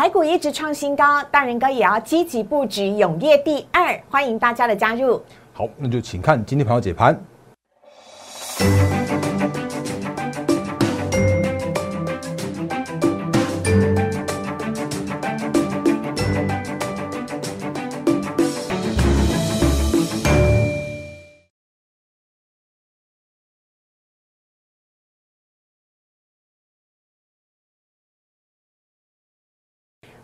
台股一直创新高，大人哥也要积极布局永业第二，欢迎大家的加入。好，那就请看今天朋友解盘。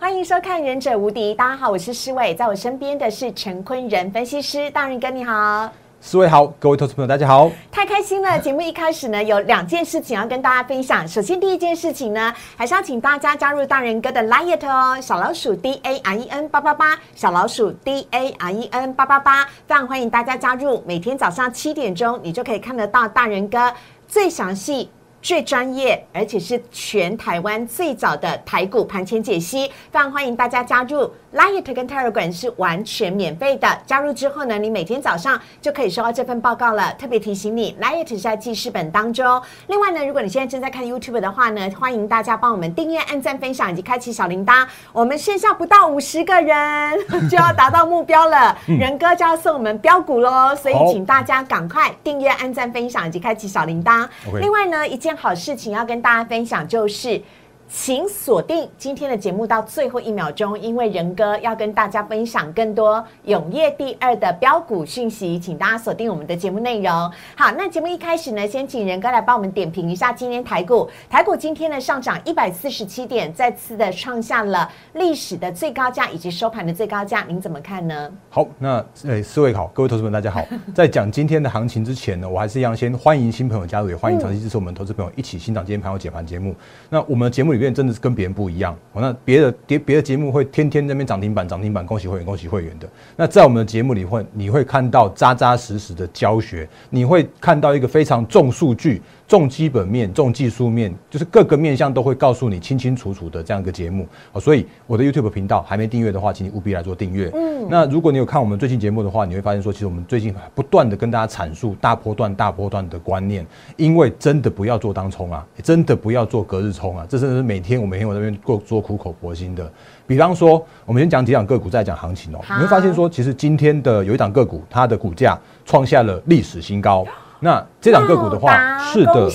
欢迎收看《忍者无敌》，大家好，我是施伟，在我身边的是陈坤仁分析师，大人哥你好，四位好，各位投资朋友大家好，太开心了！节目一开始呢，有两件事情要跟大家分享。首先第一件事情呢，还是要请大家加入大人哥的 Liet 哦，小老鼠 D A R E N 八八八，小老鼠 D A R E N 八八八，非常欢迎大家加入。每天早上七点钟，你就可以看得到大人哥最详细。最专业，而且是全台湾最早的台股盘前解析，非常欢迎大家加入。Light 跟 Telegram 是完全免费的，加入之后呢，你每天早上就可以收到这份报告了。特别提醒你，Light 是在记事本当中。另外呢，如果你现在正在看 YouTube 的话呢，欢迎大家帮我们订阅、按赞、分享以及开启小铃铛。我们剩下不到五十个人 就要达到目标了，仁哥就要送我们标股喽，所以请大家赶快订阅、按赞、分享以及开启小铃铛。另外呢，一件好事情要跟大家分享就是。请锁定今天的节目到最后一秒钟，因为仁哥要跟大家分享更多永业第二的标股讯息，请大家锁定我们的节目内容。好，那节目一开始呢，先请仁哥来帮我们点评一下今天台股。台股今天呢上涨一百四十七点，再次的创下了历史的最高价以及收盘的最高价，您怎么看呢？好，那呃，四位好，各位投资们大家好。在讲今天的行情之前呢，我还是一样先欢迎新朋友加入，也欢迎长期支持我们投资朋友一起欣赏今天盘后解盘节目。那我们的节目里面真的是跟别人不一样，那别的别别的节目会天天那边涨停板涨停板，恭喜会员恭喜会员的。那在我们的节目里会你会看到扎扎实实的教学，你会看到一个非常重数据。重基本面、重技术面，就是各个面向都会告诉你清清楚楚的这样一个节目好。所以我的 YouTube 频道还没订阅的话，请你务必来做订阅。嗯，那如果你有看我们最近节目的话，你会发现说，其实我们最近不断的跟大家阐述大波段、大波段的观念，因为真的不要做当冲啊，真的不要做隔日冲啊，这真的是每天我每天我那边做做苦口婆心的。比方说，我们先讲几档个股，再讲行情哦。你会发现说，其实今天的有一档个股，它的股价创下了历史新高。那这档个股的话，是的，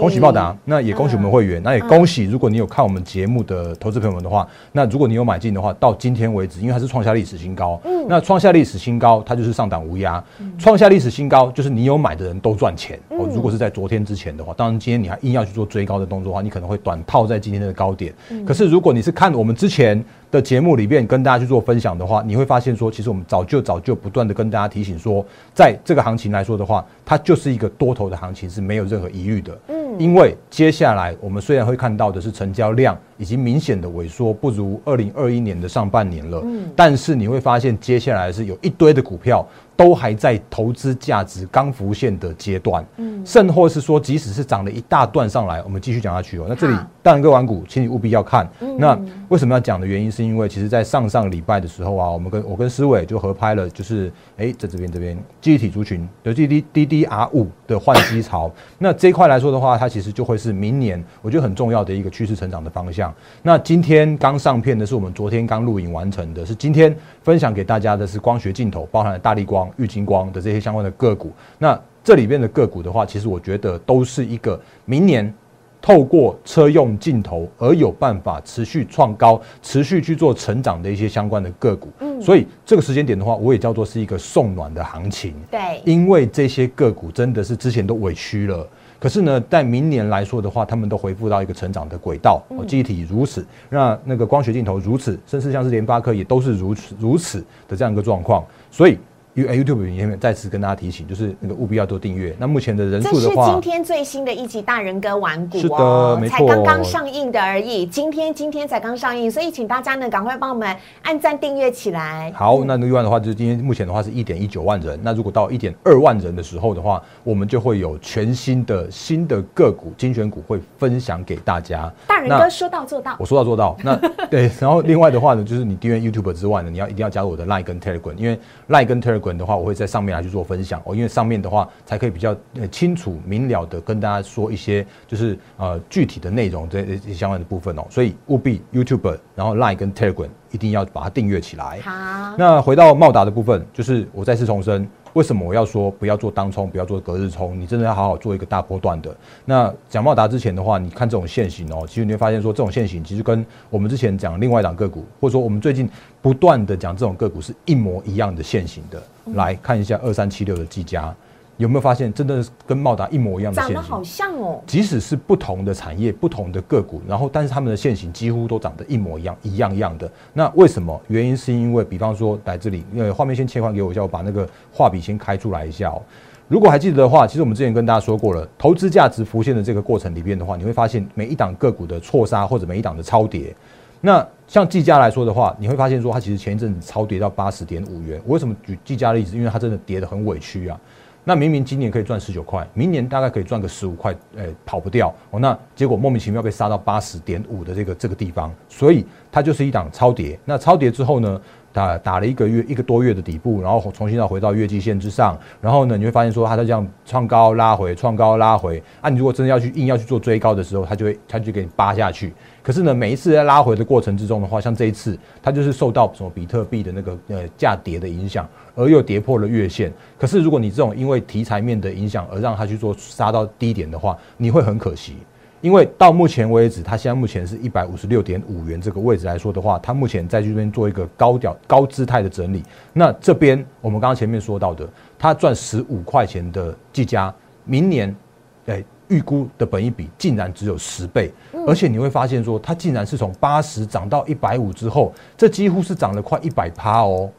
恭喜报答。那也恭喜我们会员，那也恭喜如果你有看我们节目的投资朋友们的话，那如果你有买进的话，到今天为止，因为它是创下历史新高，嗯，那创下历史新高，它就是上档无压，创下历史新高，就是你有买的人都赚钱。哦，如果是在昨天之前的话，当然今天你还硬要去做追高的动作的话，你可能会短套在今天的高点。可是如果你是看我们之前。的节目里面跟大家去做分享的话，你会发现说，其实我们早就早就不断的跟大家提醒说，在这个行情来说的话，它就是一个多头的行情，是没有任何疑虑的。嗯，因为接下来我们虽然会看到的是成交量已经明显的萎缩，不如二零二一年的上半年了。嗯，但是你会发现接下来是有一堆的股票。都还在投资价值刚浮现的阶段，嗯，甚或是说，即使是涨了一大段上来，我们继续讲下去哦。那这里大然哥玩股，请你务必要看。那为什么要讲的原因，是因为其实，在上上礼拜的时候啊，我们跟我跟思伟就合拍了，就是哎，在这边这边记忆体族群的 D D D D R 五的换机潮。那这一块来说的话，它其实就会是明年我觉得很重要的一个趋势成长的方向。那今天刚上片的是我们昨天刚录影完成的，是今天分享给大家的是光学镜头，包含了大力光。玉金光的这些相关的个股，那这里边的个股的话，其实我觉得都是一个明年透过车用镜头而有办法持续创高、持续去做成长的一些相关的个股。嗯，所以这个时间点的话，我也叫做是一个送暖的行情。对，因为这些个股真的是之前都委屈了，可是呢，在明年来说的话，他们都恢复到一个成长的轨道。哦，记忆体如此，那那个光学镜头如此，甚至像是联发科也都是如此如此的这样一个状况，所以。YouTube 影片再次跟大家提醒，就是那个务必要多订阅。那目前的人数的话，这是今天最新的一集大人哥玩股，是的，没错，才刚刚上映的而已。今天今天才刚上映，所以请大家呢赶快帮我们按赞订阅起来。好，那另外的话就是今天目前的话是一点一九万人。那如果到一点二万人的时候的话，我们就会有全新的新的个股精选股会分享给大家。大人哥说到做到，我说到做到。那对，然后另外的话呢，就是你订阅 YouTube 之外呢，你要一定要加入我的 Line 跟 Telegram，因为 Line 跟 Telegram。Telegram 的话，我会在上面来去做分享哦，因为上面的话才可以比较呃清楚明了的跟大家说一些就是呃具体的内容这这相关的部分哦，所以务必 YouTube 然后 Line 跟 Telegram 一定要把它订阅起来。好，那回到茂达的部分，就是我再次重申，为什么我要说不要做当冲，不要做隔日冲？你真的要好好做一个大波段的。那讲茂达之前的话，你看这种线型哦，其实你会发现说，这种线型其实跟我们之前讲另外一档个股，或者说我们最近不断的讲这种个股是一模一样的线型的。来看一下二三七六的技嘉。有没有发现，真的是跟茂达一模一样？长得好像哦。即使是不同的产业、不同的个股，然后但是他们的线型几乎都长得一模一样，一样一样的。那为什么？原因是因为，比方说来这里，因为画面先切换给我一下，我把那个画笔先开出来一下哦。如果还记得的话，其实我们之前跟大家说过了，投资价值浮现的这个过程里边的话，你会发现每一档个股的错杀或者每一档的超跌。那像技嘉来说的话，你会发现说它其实前一阵子超跌到八十点五元。我为什么举技嘉的例子？因为它真的跌得很委屈啊。那明明今年可以赚十九块，明年大概可以赚个十五块，诶，跑不掉哦。那结果莫名其妙被杀到八十点五的这个这个地方，所以它就是一档超跌。那超跌之后呢？打打了一个月一个多月的底部，然后重新要回到月季线之上，然后呢，你会发现说它在这样创高拉回，创高拉回。啊，你如果真的要去硬要去做追高的时候，它就会它就给你扒下去。可是呢，每一次在拉回的过程之中的话，像这一次，它就是受到什么比特币的那个呃价跌的影响，而又跌破了月线。可是如果你这种因为题材面的影响而让它去做杀到低点的话，你会很可惜。因为到目前为止，它现在目前是一百五十六点五元这个位置来说的话，它目前在这边做一个高调高姿态的整理。那这边我们刚刚前面说到的，它赚十五块钱的计价，明年，诶预估的本益比竟然只有十倍，而且你会发现说，它竟然是从八十涨到一百五之后，这几乎是涨了快一百趴哦。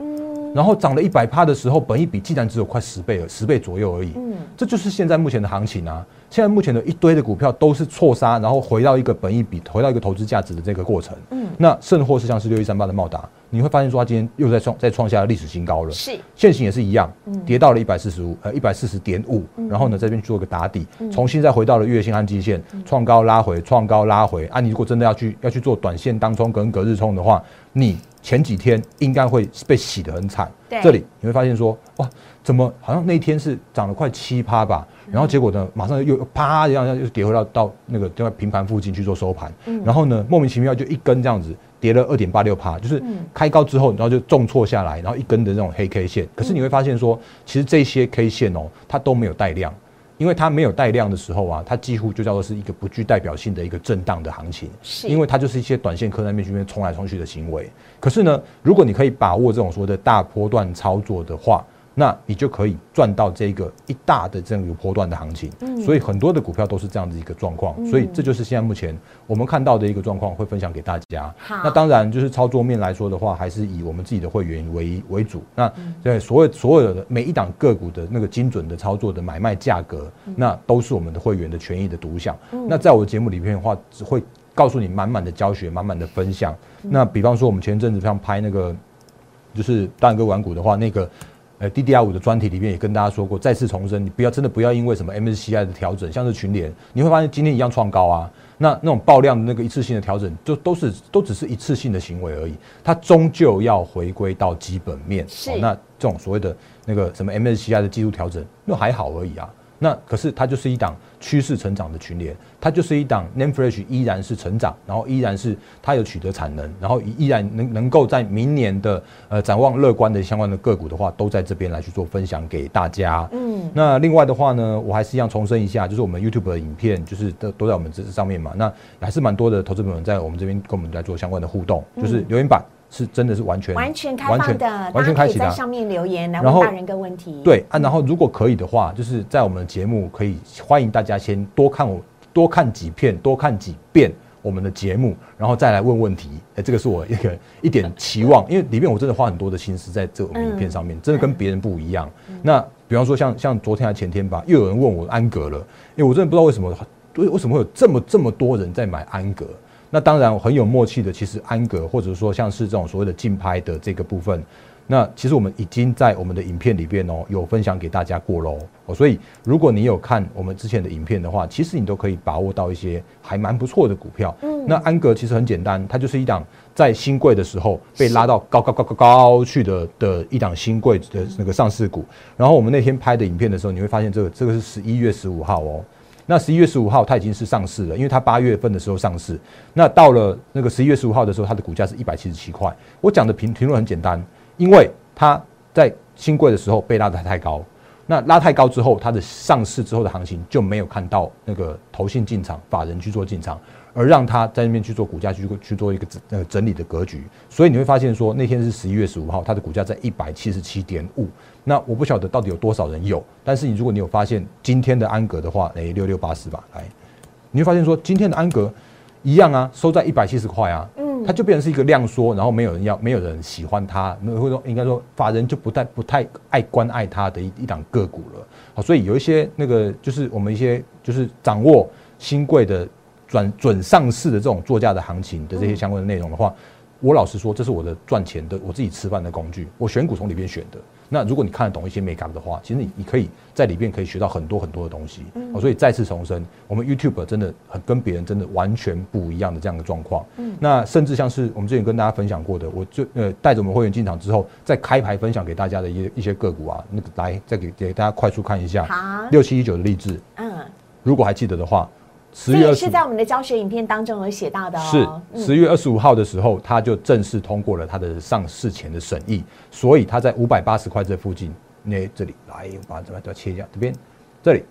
然后涨了一百趴的时候，本一比竟然只有快十倍了，十倍左右而已。嗯，这就是现在目前的行情啊。现在目前的一堆的股票都是错杀，然后回到一个本一比，回到一个投资价值的这个过程。嗯，那甚或是像是六一三八的茂达，你会发现说它今天又在创再创下历史新高了。是，现行也是一样，跌到了一百四十五，呃一百四十点五，然后呢这边做个打底，重新再回到了月线和季线，创高拉回，创高拉回。啊，你如果真的要去要去做短线当冲跟隔日冲的话，你前几天应该会被洗得很惨。这里你会发现说，哇，怎么好像那一天是涨了快七趴吧？然后结果呢，马上又啪一样，又跌回到到那个在平盘附近去做收盘。然后呢，莫名其妙就一根这样子跌了二点八六趴，就是开高之后，然后就重挫下来，然后一根的这种黑 K 线。可是你会发现说，其实这些 K 线哦，它都没有带量，因为它没有带量的时候啊，它几乎就叫做是一个不具代表性的一个震荡的行情。是，因为它就是一些短线客在面去冲来冲去的行为。可是呢，如果你可以把握这种所谓的大波段操作的话，那你就可以赚到这个一大的这样一个波段的行情，所以很多的股票都是这样的一个状况，所以这就是现在目前我们看到的一个状况，会分享给大家。那当然就是操作面来说的话，还是以我们自己的会员为为主。那对所有所有的每一档个股的那个精准的操作的买卖价格，那都是我们的会员的权益的独享。那在我的节目里面的话，只会告诉你满满的教学，满满的分享。那比方说我们前阵子像拍那个，就是大哥玩股的话，那个。呃，DDR 五的专题里面也跟大家说过，再次重申，你不要真的不要因为什么 MSCI 的调整，像是群联，你会发现今天一样创高啊。那那种爆量的那个一次性的调整，就都是都只是一次性的行为而已，它终究要回归到基本面。是，那这种所谓的那个什么 MSCI 的技术调整，那还好而已啊。那可是它就是一档趋势成长的群联，它就是一档 Name Fresh 依然是成长，然后依然是它有取得产能，然后依然能能够在明年的呃展望乐观的相关的个股的话，都在这边来去做分享给大家。嗯，那另外的话呢，我还是一样重申一下，就是我们 YouTube 的影片就是都都在我们这上面嘛，那还是蛮多的投资朋友在我们这边跟我们来做相关的互动，就是留言板。是真的是完全完全开放的，完全开启在上面留言来问大人个问题。对啊，然后如果可以的话，就是在我们的节目可以欢迎大家先多看我多看几片，多看几遍我们的节目，然后再来问问题。哎，这个是我一个 一点期望，因为里面我真的花很多的心思在这影片上面，真的跟别人不一样。那比方说像像昨天还前天吧，又有人问我安格了，因为我真的不知道为什么为为什么会有这么这么多人在买安格。那当然很有默契的，其实安格或者说像是这种所谓的竞拍的这个部分，那其实我们已经在我们的影片里边哦，有分享给大家过喽。哦，所以如果你有看我们之前的影片的话，其实你都可以把握到一些还蛮不错的股票。嗯，那安格其实很简单，它就是一档在新贵的时候被拉到高高高高高去的的一档新贵的那个上市股。然后我们那天拍的影片的时候，你会发现这个这个是十一月十五号哦。那十一月十五号它已经是上市了，因为它八月份的时候上市。那到了那个十一月十五号的时候，它的股价是一百七十七块。我讲的评评论很简单，因为它在新贵的时候被拉得太高。那拉太高之后，它的上市之后的行情就没有看到那个投信进场、法人去做进场，而让它在那边去做股价去去做一个呃整理的格局。所以你会发现说，那天是十一月十五号，它的股价在一百七十七点五。那我不晓得到底有多少人有，但是你如果你有发现今天的安格的话，哎，六六八四吧，来，你会发现说今天的安格一样啊，收在一百七十块啊。它就变成是一个量缩，然后没有人要，没有人喜欢它，那或者说应该说法人就不太不太爱关爱它的一一档个股了。好，所以有一些那个就是我们一些就是掌握新贵的转准上市的这种作价的行情的这些相关的内容的话，我老实说，这是我的赚钱的我自己吃饭的工具，我选股从里边选的。那如果你看得懂一些美感的话，其实你你可以在里面可以学到很多很多的东西。嗯，所以再次重申，我们 YouTube 真的很跟别人真的完全不一样的这样的状况。嗯，那甚至像是我们之前跟大家分享过的，我就呃带着我们会员进场之后，再开牌分享给大家的一些一些个股啊，那个来再给给大家快速看一下。好，六七一九的励志。嗯，如果还记得的话。十月是在我们的教学影片当中有写到的哦。是十月二十五号的时候，他就正式通过了他的上市前的审议，所以他在五百八十块这附近，那这里来把这边都要切一下，这边这里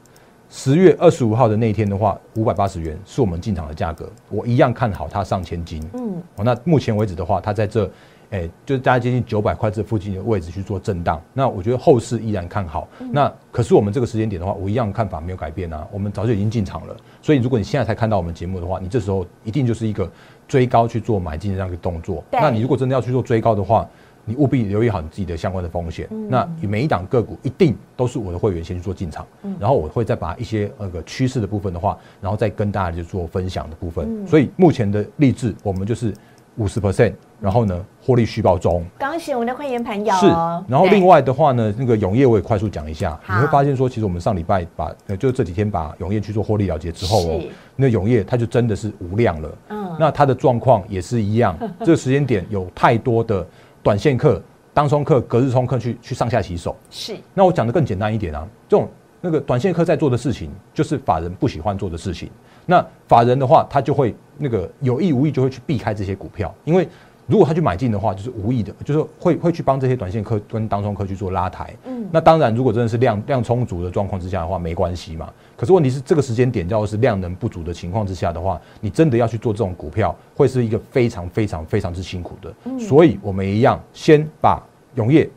十月二十五号的那一天的话，五百八十元是我们进场的价格，我一样看好它上千金。嗯，哦，那目前为止的话，它在这。哎，就是大概接近九百块这附近的位置去做震荡，那我觉得后市依然看好。那可是我们这个时间点的话，我一样看法没有改变啊。我们早就已经进场了，所以如果你现在才看到我们节目的话，你这时候一定就是一个追高去做买进的这样一个动作。那你如果真的要去做追高的话，你务必留意好你自己的相关的风险。那每一档个股一定都是我的会员先去做进场，然后我会再把一些那个趋势的部分的话，然后再跟大家去做分享的部分。所以目前的励志，我们就是。五十 percent，然后呢，获利续报中。刚写我们的会员朋友。是，然后另外的话呢，那个永业我也快速讲一下，你会发现说，其实我们上礼拜把，呃，就这几天把永业去做获利了结之后哦，那永业它就真的是无量了。嗯，那它的状况也是一样，这个时间点有太多的短线客、当冲客、隔日冲客去去上下洗手。是，那我讲的更简单一点啊，这种那个短线客在做的事情，就是法人不喜欢做的事情。那法人的话，他就会那个有意无意就会去避开这些股票，因为如果他去买进的话，就是无意的，就是会会去帮这些短线客跟当中客去做拉抬。嗯，那当然，如果真的是量量充足的状况之下的话，没关系嘛。可是问题是，这个时间点叫做是量能不足的情况之下的话，你真的要去做这种股票，会是一个非常非常非常之辛苦的。所以我们一样先把永业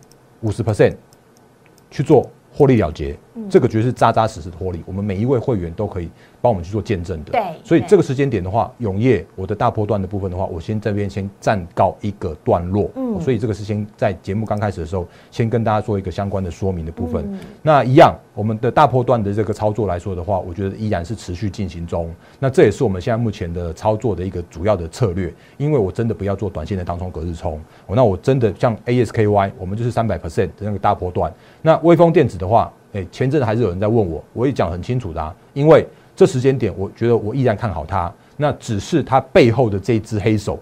五十 percent 去做获利了结，这个绝对是扎扎实实的获利。我们每一位会员都可以。帮我们去做见证的，对，所以这个时间点的话，永业我的大波段的部分的话，我先这边先暂告一个段落，嗯，所以这个是先在节目刚开始的时候，先跟大家做一个相关的说明的部分。那一样，我们的大波段的这个操作来说的话，我觉得依然是持续进行中。那这也是我们现在目前的操作的一个主要的策略，因为我真的不要做短线的当中隔日冲，那我真的像 ASKY，我们就是三百 percent 的那个大波段。那微风电子的话，诶，前阵还是有人在问我，我也讲很清楚的，啊，因为。这时间点，我觉得我依然看好它。那只是它背后的这一只黑手，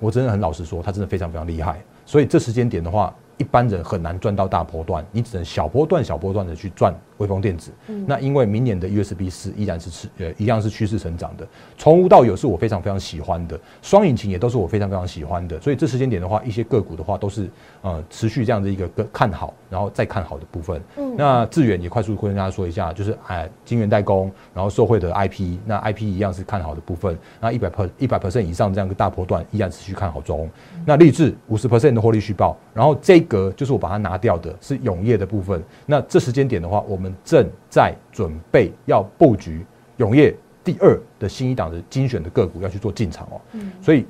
我真的很老实说，它真的非常非常厉害。所以这时间点的话。一般人很难赚到大波段，你只能小波段、小波段的去赚微风电子。那因为明年的 USB 四依然是趋呃一样是趋势成长的，从无到有是我非常非常喜欢的，双引擎也都是我非常非常喜欢的。所以这时间点的话，一些个股的话都是呃持续这样的一个看好，然后再看好的部分。那致远也快速跟大家说一下，就是哎晶圆代工，然后受惠的 IP，那 IP 一样是看好的部分。那一百 per 一百 percent 以上这样一个大波段依然持续看好中。那立志五十 percent 的获利续报，然后这。格就是我把它拿掉的，是永业的部分。那这时间点的话，我们正在准备要布局永业第二的新一档的精选的个股，要去做进场哦。嗯，所以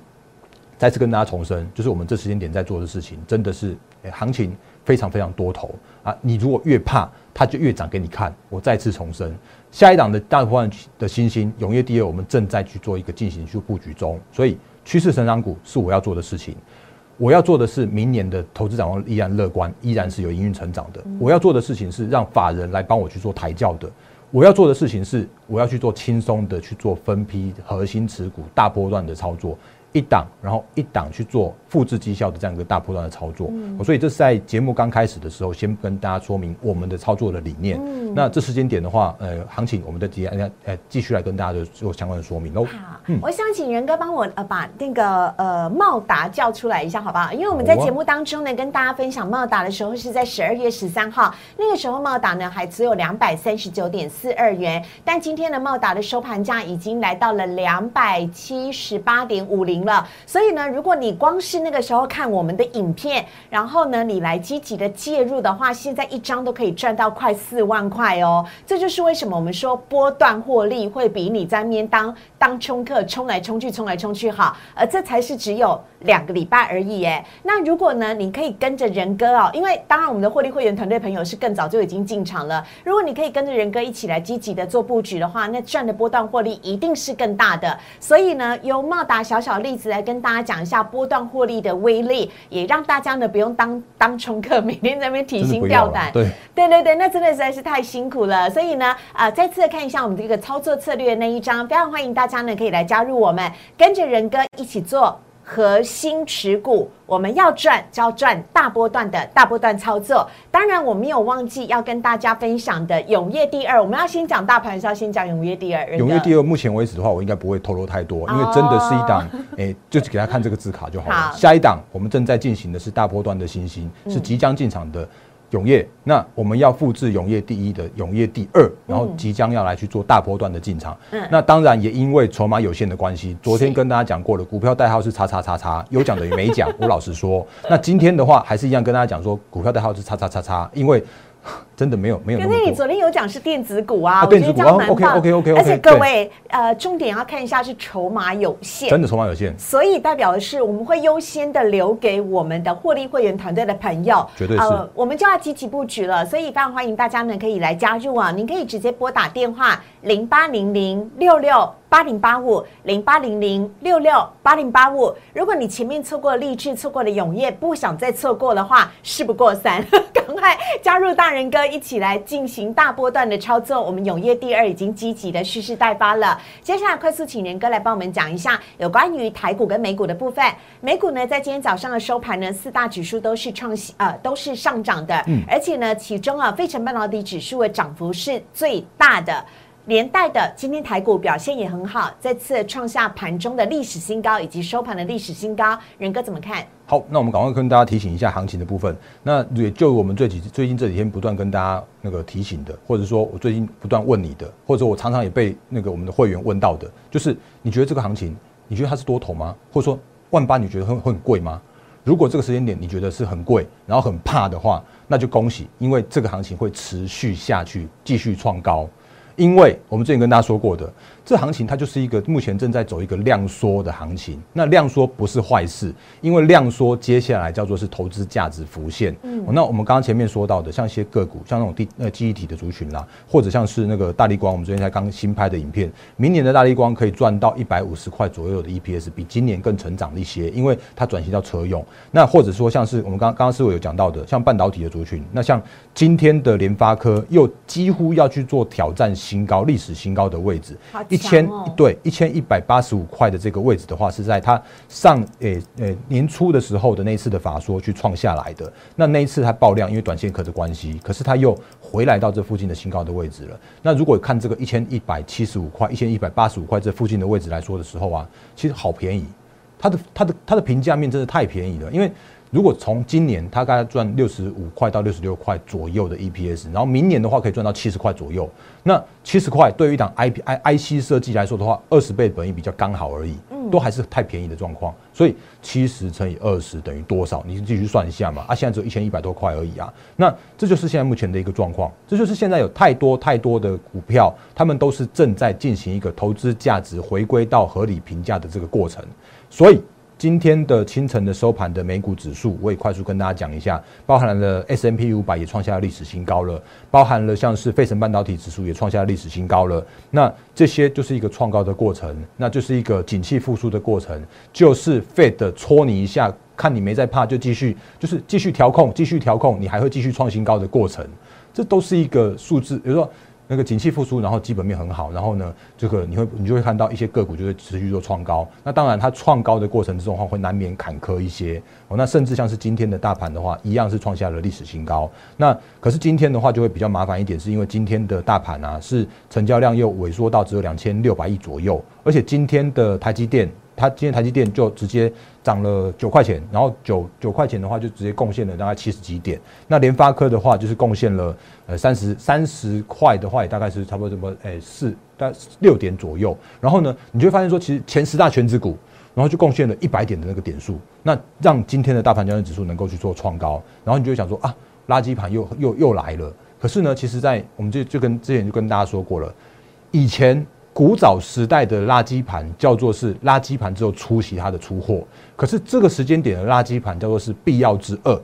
再次跟大家重申，就是我们这时间点在做的事情，真的是行情非常非常多头啊！你如果越怕，它就越涨给你看。我再次重申，下一档的大部分的新兴永业第二，我们正在去做一个进行去布局中，所以趋势成长股是我要做的事情。我要做的是明年的投资展望依然乐观，依然是有营运成长的。我要做的事情是让法人来帮我去做抬轿的。我要做的事情是我要去做轻松的去做分批核心持股大波段的操作。一档，然后一档去做复制绩效的这样一个大波段的操作，所以这是在节目刚开始的时候，先跟大家说明我们的操作的理念。那这时间点的话，呃，行情我们的接下呃继续来跟大家做相关的说明喽。好，我想请仁哥帮我呃把那个呃茂达叫出来一下，好不好？因为我们在节目当中呢，跟大家分享茂达的时候是在十二月十三号，那个时候茂达呢还只有两百三十九点四二元，但今天的茂达的收盘价已经来到了两百七十八点五零。了，所以呢，如果你光是那个时候看我们的影片，然后呢，你来积极的介入的话，现在一张都可以赚到快四万块哦。这就是为什么我们说波段获利会比你在面当当冲客冲来冲去、冲来冲去好，而这才是只有两个礼拜而已耶。那如果呢，你可以跟着仁哥哦，因为当然我们的获利会员团队朋友是更早就已经进场了。如果你可以跟着仁哥一起来积极的做布局的话，那赚的波段获利一定是更大的。所以呢，由茂达小小例子来跟大家讲一下波段获利的威力，也让大家呢不用当当冲客，每天在那边提心吊胆。对对对对，那真的实在是太辛苦了。所以呢，啊，再次看一下我们这个操作策略那一章，非常欢迎大家呢可以来加入我们，跟着仁哥一起做。核心持股，我们要赚就要赚大波段的大波段操作。当然，我没有忘记要跟大家分享的永业第二。我们要先讲大盘，是要先讲永业第二。永业第二，目前为止的话，我应该不会透露太多，因为真的是一档，哎，就是给他看这个字卡就好了。下一档，我们正在进行的是大波段的新兴，是即将进场的。永业，那我们要复制永业第一的永业第二，然后即将要来去做大波段的进场。嗯，那当然也因为筹码有限的关系，昨天跟大家讲过了，股票代号是叉叉叉叉，有讲等于没讲。我老实说，那今天的话还是一样跟大家讲说，股票代号是叉叉叉叉，因为。真的没有没有。可是你昨天有讲是电子股啊，电子股 OK OK OK OK。而且各位呃，重点要看一下是筹码有限，真的筹码有限，所以代表的是我们会优先的留给我们的获利会员团队的朋友，绝对是。我们就要积极布局了，所以非常欢迎大家呢可以来加入啊，您可以直接拨打电话零八零零六六。八零八五零八零零六六八零八五，如果你前面错过了励志，错过了永业，不想再错过的话，事不过三，赶快加入大人哥，一起来进行大波段的操作。我们永业第二已经积极的蓄势待发了。接下来快速请仁哥来帮我们讲一下有关于台股跟美股的部分。美股呢，在今天早上的收盘呢，四大指数都是创新，呃，都是上涨的，嗯，而且呢，其中啊，费城半导体指数的涨幅是最大的。连带的，今天台股表现也很好，再次创下盘中的历史新高，以及收盘的历史新高。仁哥怎么看？好，那我们赶快跟大家提醒一下行情的部分。那也就我们最几最近这几天不断跟大家那个提醒的，或者说我最近不断问你的，或者我常常也被那个我们的会员问到的，就是你觉得这个行情，你觉得它是多头吗？或者说万八你觉得会会很贵吗？如果这个时间点你觉得是很贵，然后很怕的话，那就恭喜，因为这个行情会持续下去，继续创高。因为我们之前跟大家说过的。这行情它就是一个目前正在走一个量缩的行情，那量缩不是坏事，因为量缩接下来叫做是投资价值浮现。嗯，那我们刚刚前面说到的，像一些个股，像那种地呃记忆体的族群啦，或者像是那个大力光，我们昨天才刚新拍的影片，明年的大力光可以赚到一百五十块左右的 EPS，比今年更成长一些，因为它转型到车用。那或者说像是我们刚刚刚师傅有讲到的，像半导体的族群，那像今天的联发科又几乎要去做挑战新高、历史新高的位置。一千对一千一百八十五块的这个位置的话，是在它上诶诶年初的时候的那一次的法说去创下来的。那那一次它爆量，因为短线客的关系，可是它又回来到这附近的新高的位置了。那如果看这个一千一百七十五块、一千一百八十五块这附近的位置来说的时候啊，其实好便宜，它的它的它的评价面真的太便宜了，因为。如果从今年它大概赚六十五块到六十六块左右的 EPS，然后明年的话可以赚到七十块左右，那七十块对于一档 I P I I C 设计来说的话，二十倍本益比较刚好而已，都还是太便宜的状况。所以七十乘以二十等于多少？你继续算一下嘛。啊，现在只有一千一百多块而已啊。那这就是现在目前的一个状况，这就是现在有太多太多的股票，他们都是正在进行一个投资价值回归到合理评价的这个过程，所以。今天的清晨的收盘的美股指数，我也快速跟大家讲一下，包含了 S M P 五百也创下了历史新高了，包含了像是费城半导体指数也创下了历史新高了。那这些就是一个创高的过程，那就是一个景气复苏的过程，就是 Fed 戳你一下看你没在怕，就继续就是继续调控，继续调控，你还会继续创新高的过程，这都是一个数字，比如说。那个景气复苏，然后基本面很好，然后呢，这个你会你就会看到一些个股就会持续做创高。那当然，它创高的过程之中的话，会难免坎坷一些。哦，那甚至像是今天的大盘的话，一样是创下了历史新高。那可是今天的话就会比较麻烦一点，是因为今天的大盘啊，是成交量又萎缩到只有两千六百亿左右，而且今天的台积电。它今天台积电就直接涨了九块钱，然后九九块钱的话就直接贡献了大概七十几点。那联发科的话就是贡献了呃三十三十块的话也大概是差不多这么诶四大六点左右。然后呢，你就会发现说其实前十大全指股，然后就贡献了一百点的那个点数，那让今天的大盘交易指数能够去做创高。然后你就会想说啊，垃圾盘又又又来了。可是呢，其实在我们就就跟之前就跟大家说过了，以前。古早时代的垃圾盘叫做是垃圾盘之后出席它的出货，可是这个时间点的垃圾盘叫做是必要之二，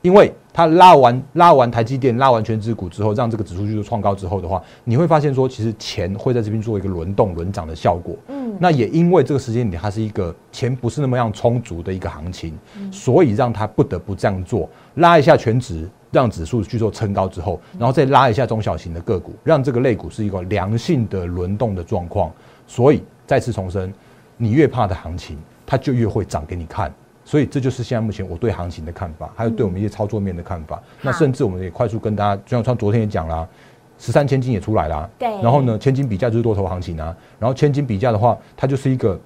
因为它拉完拉完台积电拉完全指股之后，让这个指数去做创高之后的话，你会发现说其实钱会在这边做一个轮动轮涨的效果。嗯，那也因为这个时间点它是一个钱不是那么样充足的一个行情，所以让它不得不这样做，拉一下全值。让指数去做撑高之后，然后再拉一下中小型的个股，让这个类股是一个良性的轮动的状况。所以再次重申，你越怕的行情，它就越会涨给你看。所以这就是现在目前我对行情的看法，还有对我们一些操作面的看法。那甚至我们也快速跟大家，就像川昨天也讲啦，十三千金也出来啦。对。然后呢，千金比价就是多头行情啊。然后千金比价的话，它就是一个。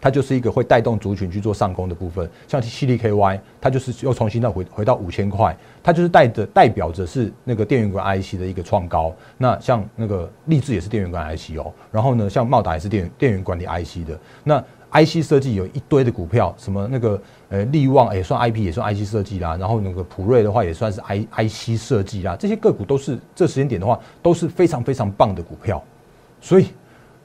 它就是一个会带动族群去做上攻的部分，像 C D K Y，它就是又重新再回回到五千块，它就是带着代表着是那个电源管 I C 的一个创高。那像那个立志也是电源管 I C 哦，然后呢，像茂达也是电源电源管理 I C 的。那 I C 设计有一堆的股票，什么那个呃利旺也算 I P 也算 I C 设计啦，然后那个普瑞的话也算是 I I C 设计啦，这些个股都是这时间点的话都是非常非常棒的股票，所以。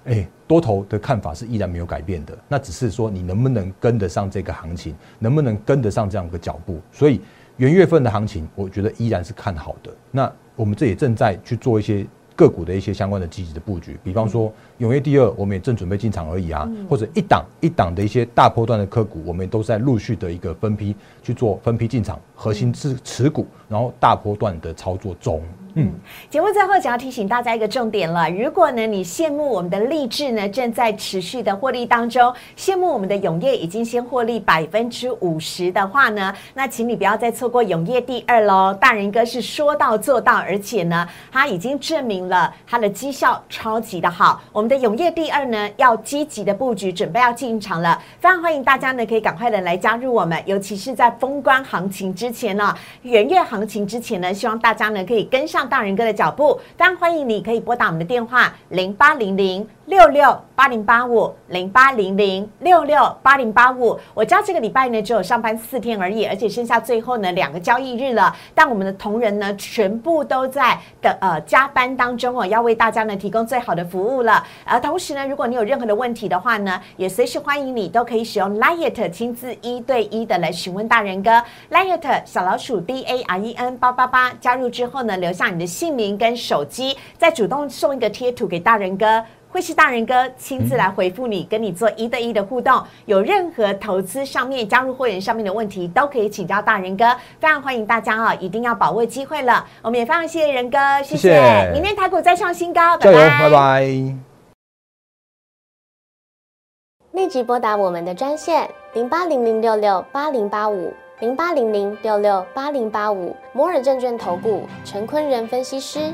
哎，多头的看法是依然没有改变的，那只是说你能不能跟得上这个行情，能不能跟得上这样一个脚步。所以元月份的行情，我觉得依然是看好的。那我们这也正在去做一些个股的一些相关的积极的布局，比方说永业第二，我们也正准备进场而已啊，或者一档一档的一些大波段的科股，我们都在陆续的一个分批去做分批进场，核心是持股，然后大波段的操作中。嗯，节目最后想要提醒大家一个重点了。如果呢你羡慕我们的励志呢正在持续的获利当中，羡慕我们的永业已经先获利百分之五十的话呢，那请你不要再错过永业第二喽。大人哥是说到做到，而且呢他已经证明了他的绩效超级的好。我们的永业第二呢要积极的布局，准备要进场了，非常欢迎大家呢可以赶快的来加入我们，尤其是在封关行情之前呢，元月行情之前呢，希望大家呢可以跟上。大人哥的脚步，当然欢迎你可以拨打我们的电话零八零零六六八零八五零八零零六六八零八五。我知道这个礼拜呢只有上班四天而已，而且剩下最后呢两个交易日了，但我们的同仁呢全部都在的呃加班当中哦，要为大家呢提供最好的服务了。而同时呢，如果你有任何的问题的话呢，也随时欢迎你都可以使用 Liet 亲自一对一的来询问大人哥。Liet 小老鼠 D A R E N 八八八加入之后呢，留下。你的姓名跟手机，再主动送一个贴图给大人哥，会是大人哥亲自来回复你，跟你做一对一的互动。有任何投资上面、加入会员上面的问题，都可以请教大人哥。非常欢迎大家啊，一定要把握机会了。我们也非常谢谢仁哥，谢谢。明天台股再创新高，加油，拜拜。立即拨打我们的专线零八零零六六八零八五。零八零零六六八零八五摩尔证券投顾陈坤仁分析师，